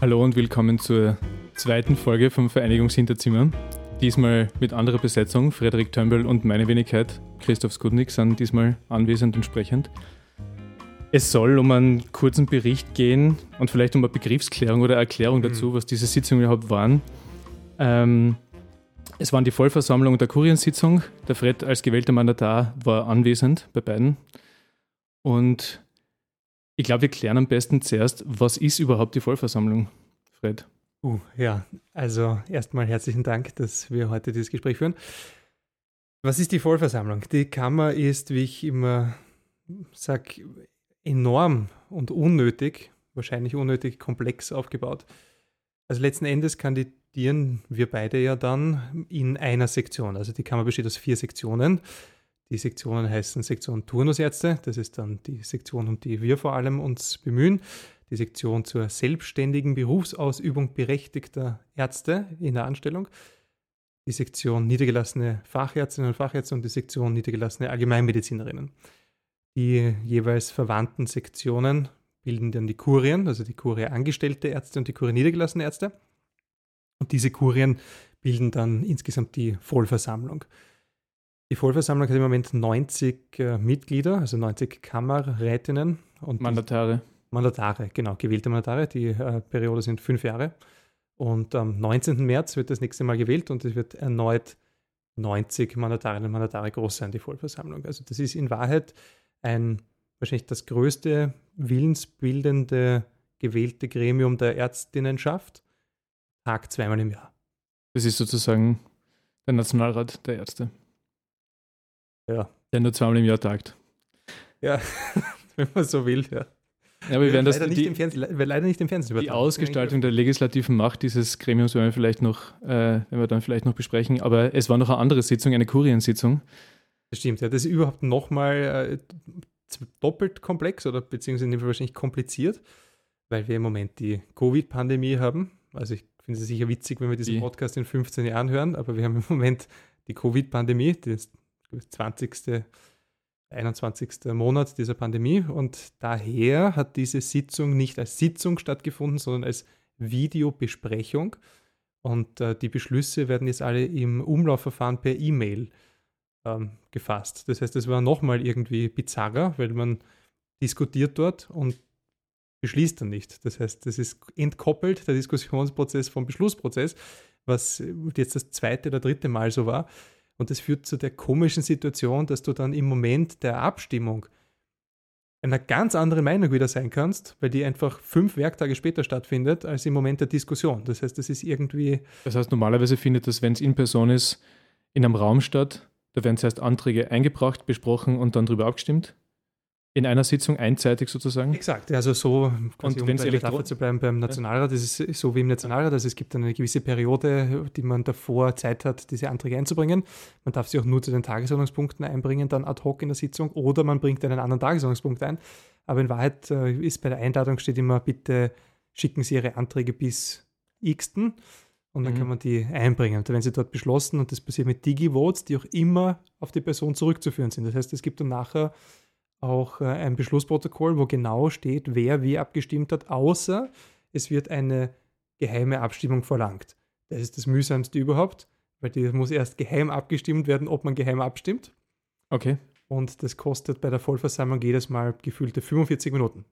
Hallo und willkommen zur zweiten Folge vom Vereinigungshinterzimmer. Diesmal mit anderer Besetzung. Frederik Tömbel und meine Wenigkeit, Christoph Skudnik, sind diesmal anwesend und sprechend. Es soll um einen kurzen Bericht gehen und vielleicht um eine Begriffsklärung oder Erklärung dazu, mhm. was diese Sitzungen überhaupt waren. Ähm, es waren die Vollversammlung der Kuriensitzung. Der Fred als gewählter Mandatar war anwesend bei beiden. Und ich glaube, wir klären am besten zuerst, was ist überhaupt die Vollversammlung, Fred? Uh, ja, also erstmal herzlichen Dank, dass wir heute dieses Gespräch führen. Was ist die Vollversammlung? Die Kammer ist, wie ich immer sage, enorm und unnötig, wahrscheinlich unnötig komplex aufgebaut. Also letzten Endes kandidieren wir beide ja dann in einer Sektion. Also die Kammer besteht aus vier Sektionen. Die Sektionen heißen Sektion Turnusärzte, das ist dann die Sektion, um die wir vor allem uns bemühen. Die Sektion zur selbstständigen Berufsausübung berechtigter Ärzte in der Anstellung. Die Sektion niedergelassene Fachärztinnen und Fachärzte und die Sektion niedergelassene Allgemeinmedizinerinnen. Die jeweils verwandten Sektionen bilden dann die Kurien, also die Kurie angestellte Ärzte und die Kurie niedergelassene Ärzte. Und diese Kurien bilden dann insgesamt die Vollversammlung. Die Vollversammlung hat im Moment 90 äh, Mitglieder, also 90 Kammerrätinnen. Und Mandatare. Mandatare, genau, gewählte Mandatare. Die äh, Periode sind fünf Jahre. Und am 19. März wird das nächste Mal gewählt und es wird erneut 90 Mandatarinnen und Mandatare groß sein, die Vollversammlung. Also das ist in Wahrheit ein wahrscheinlich das größte willensbildende gewählte Gremium der Ärztinnenschaft. Tag zweimal im Jahr. Das ist sozusagen der Nationalrat der Ärzte. Ja. Der nur zweimal im Jahr tagt. Ja, wenn man so will, ja. Ja, aber wir werden das leider, nicht im Fernsehen, leider nicht im Fernsehen übertragen. Die Ausgestaltung der legislativen Macht dieses Gremiums werden wir vielleicht noch, äh, werden wir dann vielleicht noch besprechen. Aber es war noch eine andere Sitzung, eine Kuriensitzung. Das stimmt, ja. Das ist überhaupt nochmal äh, doppelt komplex oder beziehungsweise wahrscheinlich kompliziert, weil wir im Moment die Covid-Pandemie haben. Also ich finde es sicher witzig, wenn wir diesen die. Podcast in 15 Jahren hören, aber wir haben im Moment die Covid-Pandemie, das 20. 21. Monat dieser Pandemie und daher hat diese Sitzung nicht als Sitzung stattgefunden, sondern als Videobesprechung und äh, die Beschlüsse werden jetzt alle im Umlaufverfahren per E-Mail ähm, gefasst. Das heißt, es war nochmal irgendwie bizarrer, weil man diskutiert dort und beschließt dann nicht. Das heißt, das ist entkoppelt, der Diskussionsprozess vom Beschlussprozess, was jetzt das zweite oder dritte Mal so war. Und das führt zu der komischen Situation, dass du dann im Moment der Abstimmung einer ganz anderen Meinung wieder sein kannst, weil die einfach fünf Werktage später stattfindet, als im Moment der Diskussion. Das heißt, das ist irgendwie. Das heißt, normalerweise findet das, wenn es in Person ist, in einem Raum statt. Da werden zuerst Anträge eingebracht, besprochen und dann darüber abgestimmt. In einer Sitzung einseitig sozusagen? Exakt, also so, und wenn es Elektro zu bleiben beim Nationalrat, das ist so wie im Nationalrat, also es gibt eine gewisse Periode, die man davor Zeit hat, diese Anträge einzubringen. Man darf sie auch nur zu den Tagesordnungspunkten einbringen, dann ad hoc in der Sitzung, oder man bringt einen anderen Tagesordnungspunkt ein. Aber in Wahrheit äh, ist bei der Einladung steht immer, bitte schicken Sie Ihre Anträge bis x. Und dann mhm. kann man die einbringen. Und dann werden sie dort beschlossen und das passiert mit Digi-Votes, die auch immer auf die Person zurückzuführen sind. Das heißt, es gibt dann nachher auch äh, ein Beschlussprotokoll, wo genau steht, wer wie abgestimmt hat, außer es wird eine geheime Abstimmung verlangt. Das ist das mühsamste überhaupt, weil die muss erst geheim abgestimmt werden, ob man geheim abstimmt. Okay. Und das kostet bei der Vollversammlung jedes Mal gefühlte 45 Minuten.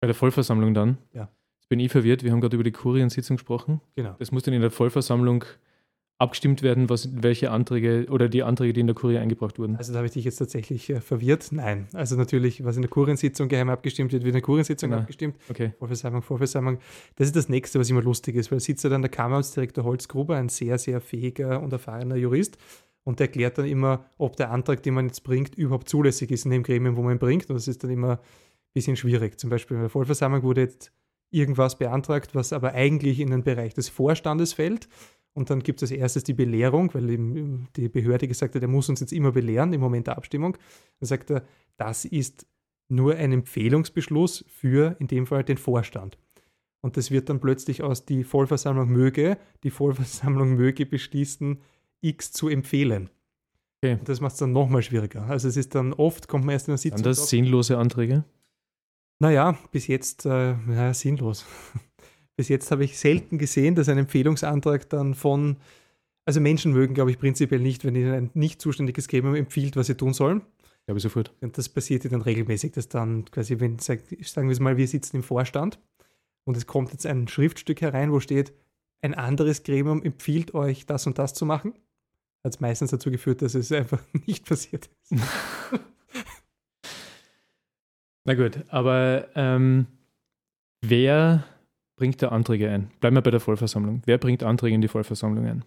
Bei der Vollversammlung dann? Ja. Jetzt bin ich verwirrt, wir haben gerade über die Kuriensitzung gesprochen. Genau. Das muss dann in der Vollversammlung abgestimmt werden, was, welche Anträge oder die Anträge, die in der Kurie eingebracht wurden. Also da habe ich dich jetzt tatsächlich äh, verwirrt. Nein, also natürlich, was in der Kuriensitzung geheim abgestimmt wird, wird in der Kuriensitzung genau. abgestimmt. Okay. Vorversammlung, Vorversammlung. Das ist das Nächste, was immer lustig ist, weil sitzt er dann der Kammeramtsdirektor Holzgruber, ein sehr, sehr fähiger und erfahrener Jurist, und der erklärt dann immer, ob der Antrag, den man jetzt bringt, überhaupt zulässig ist in dem Gremium, wo man ihn bringt. Und das ist dann immer ein bisschen schwierig. Zum Beispiel in der Vollversammlung wurde jetzt irgendwas beantragt, was aber eigentlich in den Bereich des Vorstandes fällt. Und dann gibt es als erstes die Belehrung, weil die Behörde gesagt hat, er muss uns jetzt immer belehren im Moment der Abstimmung. Dann sagt er, das ist nur ein Empfehlungsbeschluss für in dem Fall den Vorstand. Und das wird dann plötzlich aus die Vollversammlung möge, die Vollversammlung möge beschließen, X zu empfehlen. Okay. Und das macht es dann nochmal schwieriger. Also es ist dann oft, kommt man erst in der Sitzung. Sind das sinnlose Anträge? Naja, bis jetzt äh, ja, sinnlos. Bis jetzt habe ich selten gesehen, dass ein Empfehlungsantrag dann von, also Menschen mögen, glaube ich, prinzipiell nicht, wenn ihnen ein nicht zuständiges Gremium empfiehlt, was sie tun sollen. Glaube ich sofort. Und das passiert ja dann regelmäßig, dass dann quasi, wenn, sagen wir es mal, wir sitzen im Vorstand und es kommt jetzt ein Schriftstück herein, wo steht, ein anderes Gremium empfiehlt euch, das und das zu machen, hat es meistens dazu geführt, dass es einfach nicht passiert ist. Na gut, aber ähm, wer bringt da Anträge ein? Bleiben wir bei der Vollversammlung. Wer bringt Anträge in die Vollversammlung ein?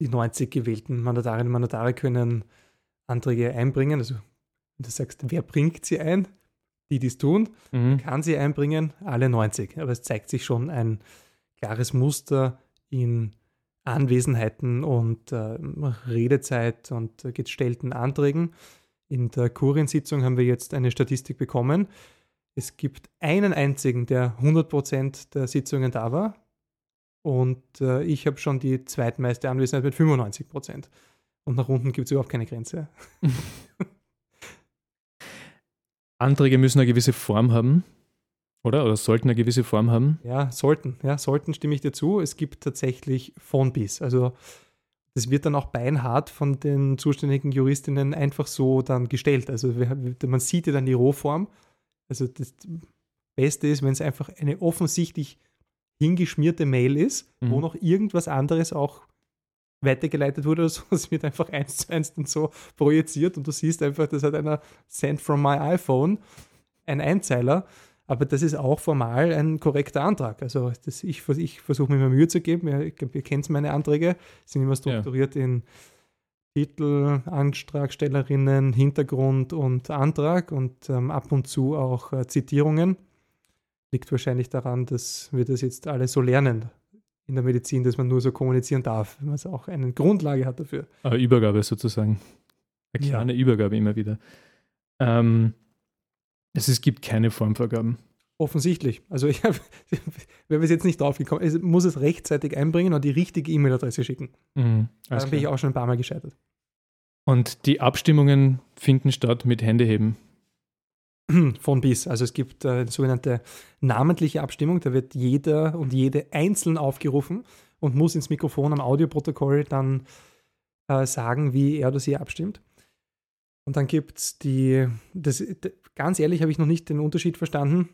Die 90 gewählten Mandatarinnen und Mandatare können Anträge einbringen. Also, wenn du sagst, wer bringt sie ein? Die, die es tun, mhm. kann sie einbringen, alle 90. Aber es zeigt sich schon ein klares Muster in Anwesenheiten und äh, Redezeit und äh, gestellten Anträgen. In der Kuriensitzung haben wir jetzt eine Statistik bekommen. Es gibt einen einzigen, der 100% der Sitzungen da war. Und äh, ich habe schon die zweitmeiste Anwesenheit mit 95%. Und nach unten gibt es überhaupt keine Grenze. Anträge müssen eine gewisse Form haben, oder? Oder sollten eine gewisse Form haben? Ja, sollten. Ja, sollten stimme ich dir zu. Es gibt tatsächlich von bis. Also das wird dann auch beinhart von den zuständigen Juristinnen einfach so dann gestellt. Also man sieht ja dann die Rohform. Also das Beste ist, wenn es einfach eine offensichtlich hingeschmierte Mail ist, mhm. wo noch irgendwas anderes auch weitergeleitet wurde oder so. Es wird einfach eins zu eins dann so projiziert und du siehst einfach, das hat einer Sent from my iPhone, ein Einzeiler aber das ist auch formal ein korrekter Antrag. Also das, ich, ich versuche mir immer Mühe zu geben. Glaube, ihr kennt meine Anträge, sind immer strukturiert ja. in Titel, Antragstellerinnen, Hintergrund und Antrag und ähm, ab und zu auch äh, Zitierungen. Liegt wahrscheinlich daran, dass wir das jetzt alle so lernen in der Medizin, dass man nur so kommunizieren darf, wenn man auch eine Grundlage hat dafür. Aber Übergabe sozusagen. Eine kleine ja. Übergabe immer wieder. Ähm, also es gibt keine Formvorgaben. Offensichtlich. Also ich habe, wenn wir es jetzt nicht draufgekommen, es muss es rechtzeitig einbringen und die richtige E-Mail-Adresse schicken. Mhm, da bin ich auch schon ein paar Mal gescheitert. Und die Abstimmungen finden statt mit Händeheben. Von bis. Also es gibt äh, eine sogenannte namentliche Abstimmung. Da wird jeder und jede einzeln aufgerufen und muss ins Mikrofon am Audioprotokoll dann äh, sagen, wie er oder sie abstimmt. Und dann gibt es die, das, ganz ehrlich habe ich noch nicht den Unterschied verstanden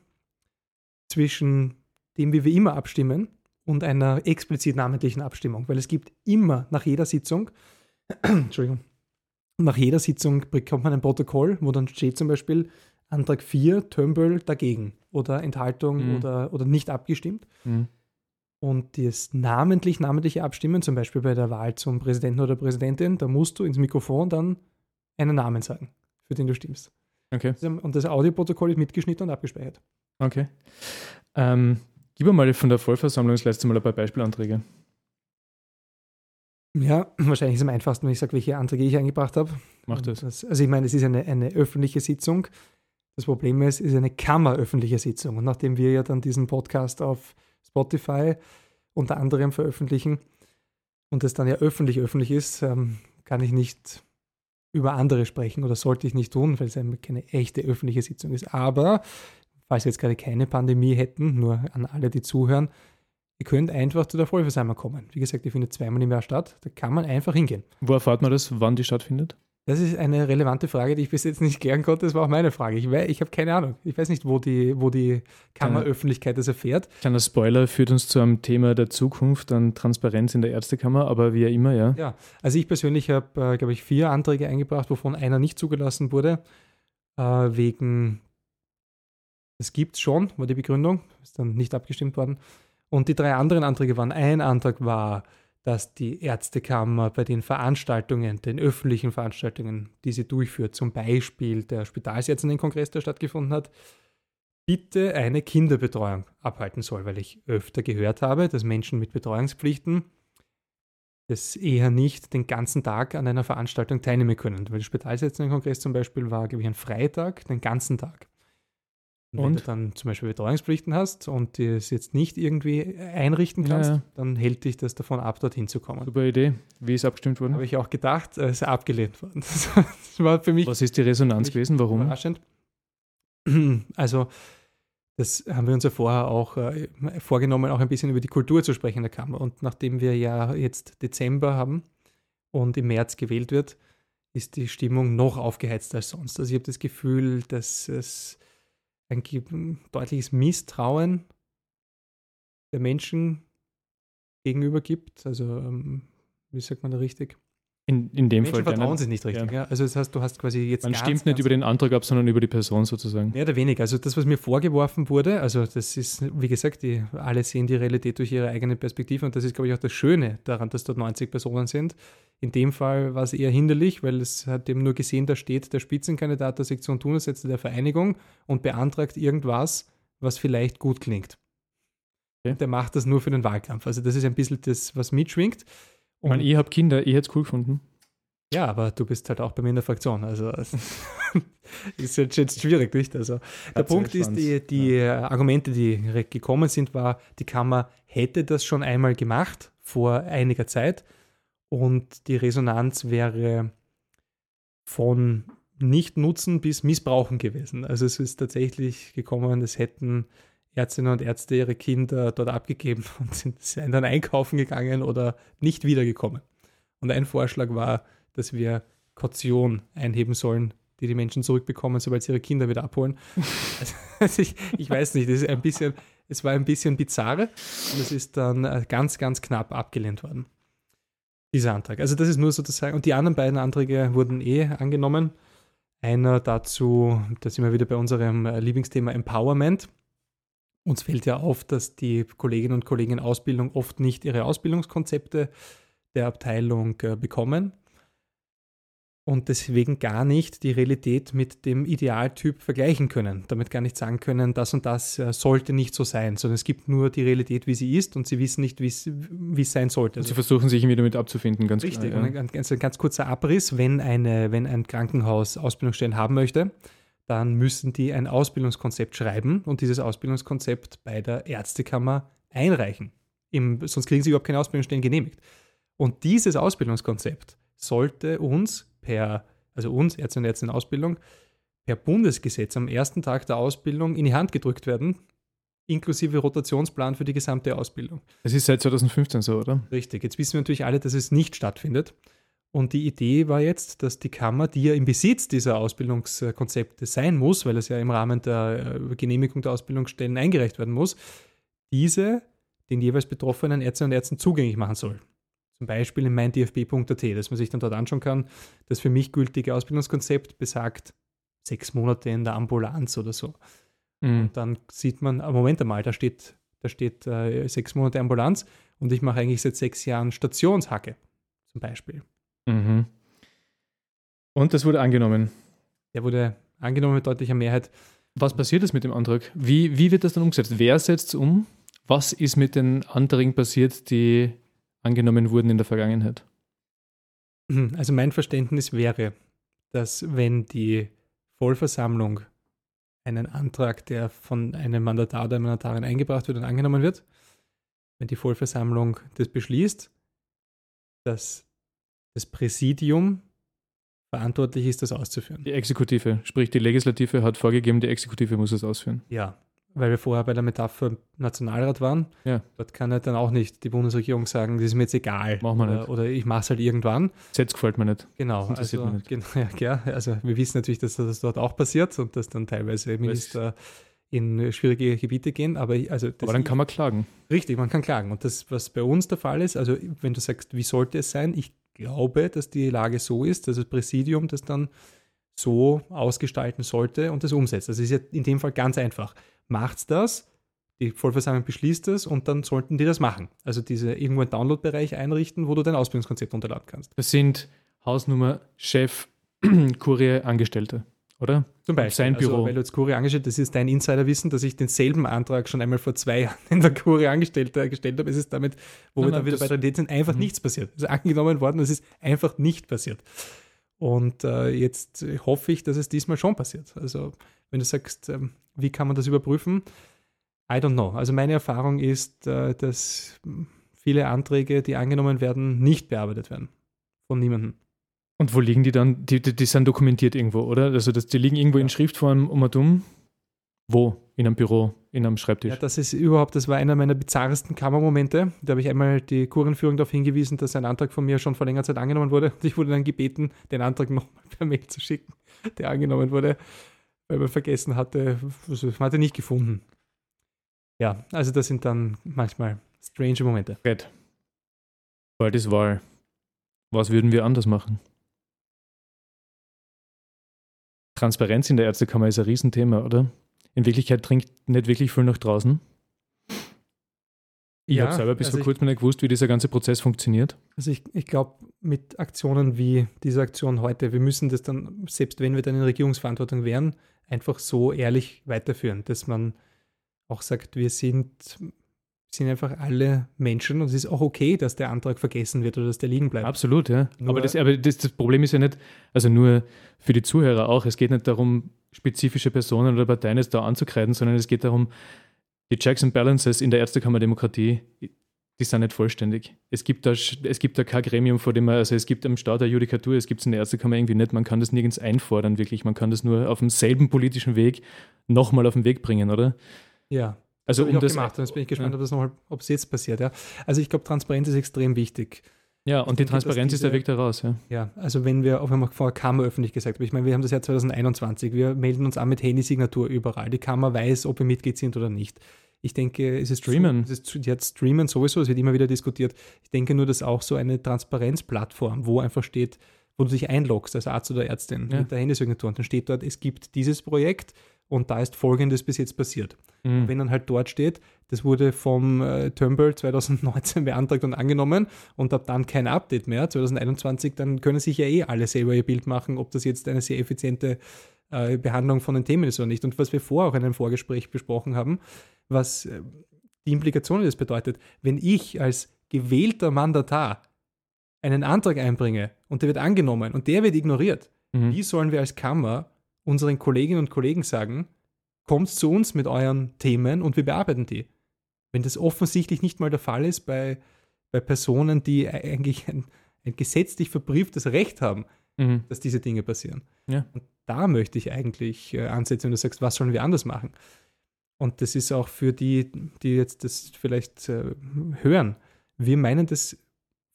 zwischen dem, wie wir immer abstimmen und einer explizit namentlichen Abstimmung, weil es gibt immer nach jeder Sitzung, Entschuldigung, nach jeder Sitzung bekommt man ein Protokoll, wo dann steht zum Beispiel Antrag 4, Tömbel dagegen oder Enthaltung mhm. oder, oder nicht abgestimmt. Mhm. Und das namentlich, namentliche Abstimmen, zum Beispiel bei der Wahl zum Präsidenten oder Präsidentin, da musst du ins Mikrofon dann einen Namen sagen, für den du stimmst. Okay. Und das Audioprotokoll ist mitgeschnitten und abgespeichert. Okay. Ähm, gib mir mal von der Vollversammlung das letzte Mal ein paar Beispielanträge. Ja, wahrscheinlich ist es am einfachsten, wenn ich sage, welche Anträge ich eingebracht habe. Mach das. das. Also ich meine, es ist eine, eine öffentliche Sitzung. Das Problem ist, es ist eine kammeröffentliche Sitzung. Und nachdem wir ja dann diesen Podcast auf Spotify unter anderem veröffentlichen und es dann ja öffentlich öffentlich ist, ähm, kann ich nicht über andere sprechen oder sollte ich nicht tun, weil es keine echte öffentliche Sitzung ist. Aber falls wir jetzt gerade keine Pandemie hätten, nur an alle, die zuhören, ihr könnt einfach zu der Vollversammlung kommen. Wie gesagt, die findet zweimal im Jahr statt. Da kann man einfach hingehen. Wo erfahrt man das, wann die stattfindet? Das ist eine relevante Frage, die ich bis jetzt nicht klären konnte. Das war auch meine Frage. Ich, ich habe keine Ahnung. Ich weiß nicht, wo die, wo die Kammeröffentlichkeit das erfährt. Kleiner Spoiler führt uns zu einem Thema der Zukunft an Transparenz in der Ärztekammer, aber wie immer, ja. Ja, also ich persönlich habe, äh, glaube ich, vier Anträge eingebracht, wovon einer nicht zugelassen wurde. Äh, wegen, es gibt schon, war die Begründung, ist dann nicht abgestimmt worden. Und die drei anderen Anträge waren, ein Antrag war, dass die Ärztekammer bei den Veranstaltungen, den öffentlichen Veranstaltungen, die sie durchführt, zum Beispiel der Spitalsärztinnen-Kongress, der stattgefunden hat, bitte eine Kinderbetreuung abhalten soll, weil ich öfter gehört habe, dass Menschen mit Betreuungspflichten das eher nicht den ganzen Tag an einer Veranstaltung teilnehmen können. Weil der Spitalsärztinnen-Kongress zum Beispiel war, glaube ich, ein Freitag, den ganzen Tag. Und wenn du dann zum Beispiel Betreuungspflichten hast und dir es jetzt nicht irgendwie einrichten kannst, ja, ja. dann hält dich das davon ab, dorthin zu kommen. Super Idee. Wie ist abgestimmt worden? Habe ich auch gedacht, es ist abgelehnt worden. Das war für mich. Was ist die Resonanz gewesen? Warum? Überraschend. Also, Das haben wir uns ja vorher auch äh, vorgenommen, auch ein bisschen über die Kultur zu sprechen in der Kammer. Und nachdem wir ja jetzt Dezember haben und im März gewählt wird, ist die Stimmung noch aufgeheizter als sonst. Also ich habe das Gefühl, dass es ein deutliches Misstrauen der Menschen gegenüber gibt. Also, ähm, wie sagt man da richtig? In, in dem Menschen Fall. vertrauen sich nicht richtig. Ja. Ja. Also das heißt, du hast quasi jetzt. Man ganz, stimmt nicht über den Antrag ab, sondern über die Person sozusagen. Mehr oder weniger. Also das, was mir vorgeworfen wurde, also das ist, wie gesagt, die, alle sehen die Realität durch ihre eigene Perspektive und das ist, glaube ich, auch das Schöne daran, dass dort 90 Personen sind. In dem Fall war es eher hinderlich, weil es hat eben nur gesehen, da steht der Spitzenkandidat der Sektion Tunersätze der Vereinigung und beantragt irgendwas, was vielleicht gut klingt. Okay. Der macht das nur für den Wahlkampf. Also das ist ein bisschen das, was mitschwingt. Und ich meine, ich habe Kinder, ich hätte es cool gefunden. Ja, aber du bist halt auch bei mir in der Fraktion. Also ist jetzt, jetzt schwierig, nicht? Also der Punkt ist, die, die ja. Argumente, die gekommen sind, war, die Kammer hätte das schon einmal gemacht vor einiger Zeit und die Resonanz wäre von Nicht-Nutzen bis Missbrauchen gewesen. Also es ist tatsächlich gekommen, es hätten Ärztinnen und Ärzte ihre Kinder dort abgegeben und sind, sind dann einkaufen gegangen oder nicht wiedergekommen. Und ein Vorschlag war, dass wir Kaution einheben sollen, die die Menschen zurückbekommen, sobald sie ihre Kinder wieder abholen. also ich, ich, weiß nicht, es ist ein bisschen, es war ein bisschen bizarr und es ist dann äh, ganz, ganz knapp abgelehnt worden. Dieser Antrag. Also das ist nur sozusagen, und die anderen beiden Anträge wurden eh angenommen. Einer dazu, da sind wir wieder bei unserem äh, Lieblingsthema Empowerment. Uns fällt ja auf, dass die Kolleginnen und Kollegen in Ausbildung oft nicht ihre Ausbildungskonzepte der Abteilung äh, bekommen und deswegen gar nicht die Realität mit dem Idealtyp vergleichen können. Damit gar nicht sagen können, das und das äh, sollte nicht so sein, sondern es gibt nur die Realität, wie sie ist und sie wissen nicht, wie es sein sollte. Also sie versuchen sich irgendwie damit abzufinden, ganz Richtig, klar, ja. ein, ganz, ein ganz kurzer Abriss, wenn, eine, wenn ein Krankenhaus Ausbildungsstellen haben möchte, dann müssen die ein Ausbildungskonzept schreiben und dieses Ausbildungskonzept bei der Ärztekammer einreichen. Im, sonst kriegen sie überhaupt keine Ausbildungsstellen genehmigt. Und dieses Ausbildungskonzept sollte uns per, also uns, Ärzte und Ärzte in Ausbildung, per Bundesgesetz am ersten Tag der Ausbildung in die Hand gedrückt werden, inklusive Rotationsplan für die gesamte Ausbildung. Das ist seit 2015 so, oder? Richtig. Jetzt wissen wir natürlich alle, dass es nicht stattfindet. Und die Idee war jetzt, dass die Kammer, die ja im Besitz dieser Ausbildungskonzepte sein muss, weil es ja im Rahmen der äh, Genehmigung der Ausbildungsstellen eingereicht werden muss, diese den jeweils betroffenen Ärzten und Ärzten zugänglich machen soll. Zum Beispiel in meindfb.at, dass man sich dann dort anschauen kann. Das für mich gültige Ausbildungskonzept besagt sechs Monate in der Ambulanz oder so. Mhm. Und dann sieht man, ah, Moment einmal, da steht, da steht äh, sechs Monate Ambulanz und ich mache eigentlich seit sechs Jahren Stationshacke, zum Beispiel. Mhm. Und das wurde angenommen. Der wurde angenommen mit deutlicher Mehrheit. Was passiert ist mit dem Antrag? Wie, wie wird das dann umgesetzt? Wer setzt es um? Was ist mit den Anträgen passiert, die angenommen wurden in der Vergangenheit? Mhm, also mein Verständnis wäre, dass wenn die Vollversammlung einen Antrag, der von einem Mandatar oder einer Mandatarin eingebracht wird und angenommen wird, wenn die Vollversammlung das beschließt, dass das Präsidium verantwortlich ist, das auszuführen. Die Exekutive, sprich die Legislative hat vorgegeben, die Exekutive muss es ausführen. Ja, weil wir vorher bei der Metapher Nationalrat waren. Ja. Dort kann ja dann auch nicht die Bundesregierung sagen, das ist mir jetzt egal. Machen wir oder, nicht. Oder ich mache es halt irgendwann. Gesetz gefällt mir nicht. Genau. Interessiert also, nicht. Genau, ja, also wir wissen natürlich, dass das dort auch passiert und dass dann teilweise Minister in schwierige Gebiete gehen. Aber, also aber dann kann man klagen. Richtig, man kann klagen. Und das, was bei uns der Fall ist, also wenn du sagst, wie sollte es sein, ich glaube, dass die Lage so ist, dass das Präsidium das dann so ausgestalten sollte und das umsetzt. Das ist ja in dem Fall ganz einfach. Macht's das, die Vollversammlung beschließt das und dann sollten die das machen. Also diese irgendwo einen Download-Bereich einrichten, wo du dein Ausbildungskonzept runterladen kannst. Das sind Hausnummer, Chef, Kurier, Angestellte, oder? Zum Beispiel. Sein Büro. Also, weil du jetzt Kurier angestellt das ist dein Insiderwissen, dass ich denselben Antrag schon einmal vor zwei Jahren in der Kurier angestellt, äh, gestellt habe. Es ist damit, wo nein, wir dann wieder bei der Idee sind, einfach mhm. nichts passiert. Es ist angenommen worden, es ist einfach nicht passiert. Und äh, jetzt hoffe ich, dass es diesmal schon passiert. Also, wenn du sagst, ähm, wie kann man das überprüfen? I don't know. Also meine Erfahrung ist, äh, dass viele Anträge, die angenommen werden, nicht bearbeitet werden. Von niemandem. Und wo liegen die dann? Die, die, die sind dokumentiert irgendwo, oder? Also das, die liegen irgendwo ja. in Schriftform um und um. Wo? In einem Büro, in einem Schreibtisch? Ja, das ist überhaupt, das war einer meiner bizarresten Kammermomente. Da habe ich einmal die Kurienführung darauf hingewiesen, dass ein Antrag von mir schon vor längerer Zeit angenommen wurde. Und ich wurde dann gebeten, den Antrag nochmal per Mail zu schicken, der angenommen wurde, weil man vergessen hatte, also man hatte nicht gefunden. Ja, also das sind dann manchmal strange Momente. Fred, bald ist Wahl. Was würden wir anders machen? Transparenz in der Ärztekammer ist ein Riesenthema, oder? In Wirklichkeit dringt nicht wirklich viel nach draußen. Ich ja, habe selber bis also vor kurzem nicht gewusst, wie dieser ganze Prozess funktioniert. Also ich, ich glaube, mit Aktionen wie dieser Aktion heute, wir müssen das dann, selbst wenn wir dann in Regierungsverantwortung wären, einfach so ehrlich weiterführen, dass man auch sagt, wir sind sind einfach alle Menschen und es ist auch okay, dass der Antrag vergessen wird oder dass der liegen bleibt. Absolut, ja. Nur aber das, aber das, das Problem ist ja nicht, also nur für die Zuhörer auch, es geht nicht darum, spezifische Personen oder Parteien jetzt da anzukreiden, sondern es geht darum, die Checks and Balances in der Ärztekammerdemokratie, die sind nicht vollständig. Es gibt, da, es gibt da kein Gremium, vor dem man, also es gibt am Start der Judikatur, es gibt es in der Ärztekammer irgendwie nicht, man kann das nirgends einfordern, wirklich. Man kann das nur auf demselben politischen Weg nochmal auf den Weg bringen, oder? Ja, also um das gemacht. Und jetzt bin ich gespannt, ja. ob das nochmal, ob es jetzt passiert. Ja. Also ich glaube, Transparenz ist extrem wichtig. Ja, und die Transparenz diese, ist der Weg daraus. Ja. ja, also wenn wir, auch wenn man vorher Kammer öffentlich gesagt habe, ich meine, wir haben das Jahr 2021, wir melden uns an mit Handysignatur überall. Die Kammer weiß, ob wir Mitglied sind oder nicht. Ich denke, es ist Streamen. Zu, es ist jetzt Streamen sowieso, es wird immer wieder diskutiert. Ich denke nur, dass auch so eine Transparenzplattform, wo einfach steht, wo du dich einloggst als Arzt oder Ärztin ja. mit der Handysignatur und dann steht dort, es gibt dieses Projekt und da ist Folgendes bis jetzt passiert. Mhm. wenn dann halt dort steht, das wurde vom äh, Turnbull 2019 beantragt und angenommen und ab dann kein Update mehr, 2021, dann können sich ja eh alle selber ihr Bild machen, ob das jetzt eine sehr effiziente äh, Behandlung von den Themen ist oder nicht. Und was wir vorher auch in einem Vorgespräch besprochen haben, was äh, die Implikationen das bedeutet, wenn ich als gewählter Mandatar einen Antrag einbringe und der wird angenommen und der wird ignoriert, mhm. wie sollen wir als Kammer unseren Kolleginnen und Kollegen sagen, kommt zu uns mit euren Themen und wir bearbeiten die. Wenn das offensichtlich nicht mal der Fall ist bei, bei Personen, die eigentlich ein, ein gesetzlich verbrieftes Recht haben, mhm. dass diese Dinge passieren. Ja. Und da möchte ich eigentlich äh, ansetzen, wenn du sagst, was sollen wir anders machen? Und das ist auch für die, die jetzt das vielleicht äh, hören. Wir meinen das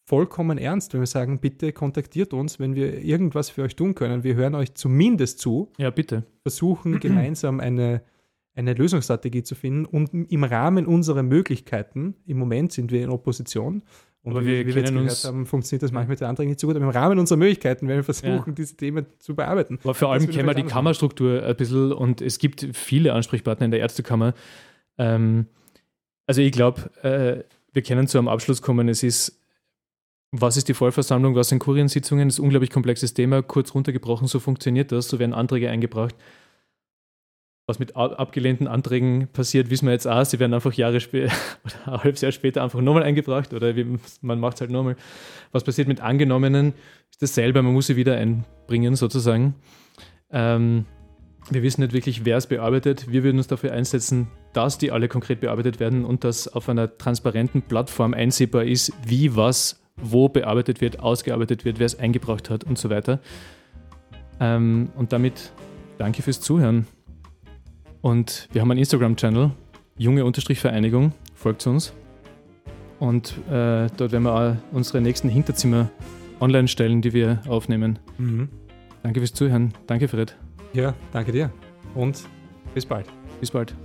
vollkommen ernst, wenn wir sagen, bitte kontaktiert uns, wenn wir irgendwas für euch tun können. Wir hören euch zumindest zu. Ja, bitte. Versuchen gemeinsam eine, eine Lösungsstrategie zu finden und im Rahmen unserer Möglichkeiten, im Moment sind wir in Opposition, und aber wir, wie wir jetzt gehört uns, haben, funktioniert das manchmal mit der Anträgen nicht so gut, aber im Rahmen unserer Möglichkeiten werden wir versuchen, ja. diese Themen zu bearbeiten. Aber vor allem kennen wir die Kammerstruktur ein bisschen und es gibt viele Ansprechpartner in der Ärztekammer. Ähm, also ich glaube, äh, wir können zu einem Abschluss kommen. Es ist was ist die Vollversammlung? Was sind Kuriensitzungen? Das ist ein unglaublich komplexes Thema. Kurz runtergebrochen, so funktioniert das. So werden Anträge eingebracht. Was mit abgelehnten Anträgen passiert, wissen wir jetzt auch. Sie werden einfach Jahre später oder ein halbes Jahr später einfach nochmal eingebracht oder man macht es halt nochmal. Was passiert mit angenommenen? Ist dasselbe, man muss sie wieder einbringen sozusagen. Ähm, wir wissen nicht wirklich, wer es bearbeitet. Wir würden uns dafür einsetzen, dass die alle konkret bearbeitet werden und dass auf einer transparenten Plattform einsehbar ist, wie was wo bearbeitet wird, ausgearbeitet wird, wer es eingebracht hat und so weiter. Ähm, und damit danke fürs Zuhören. Und wir haben einen Instagram-Channel, junge-vereinigung, folgt uns. Und äh, dort werden wir auch unsere nächsten Hinterzimmer online stellen, die wir aufnehmen. Mhm. Danke fürs Zuhören. Danke, Fred. Ja, danke dir. Und bis bald. Bis bald.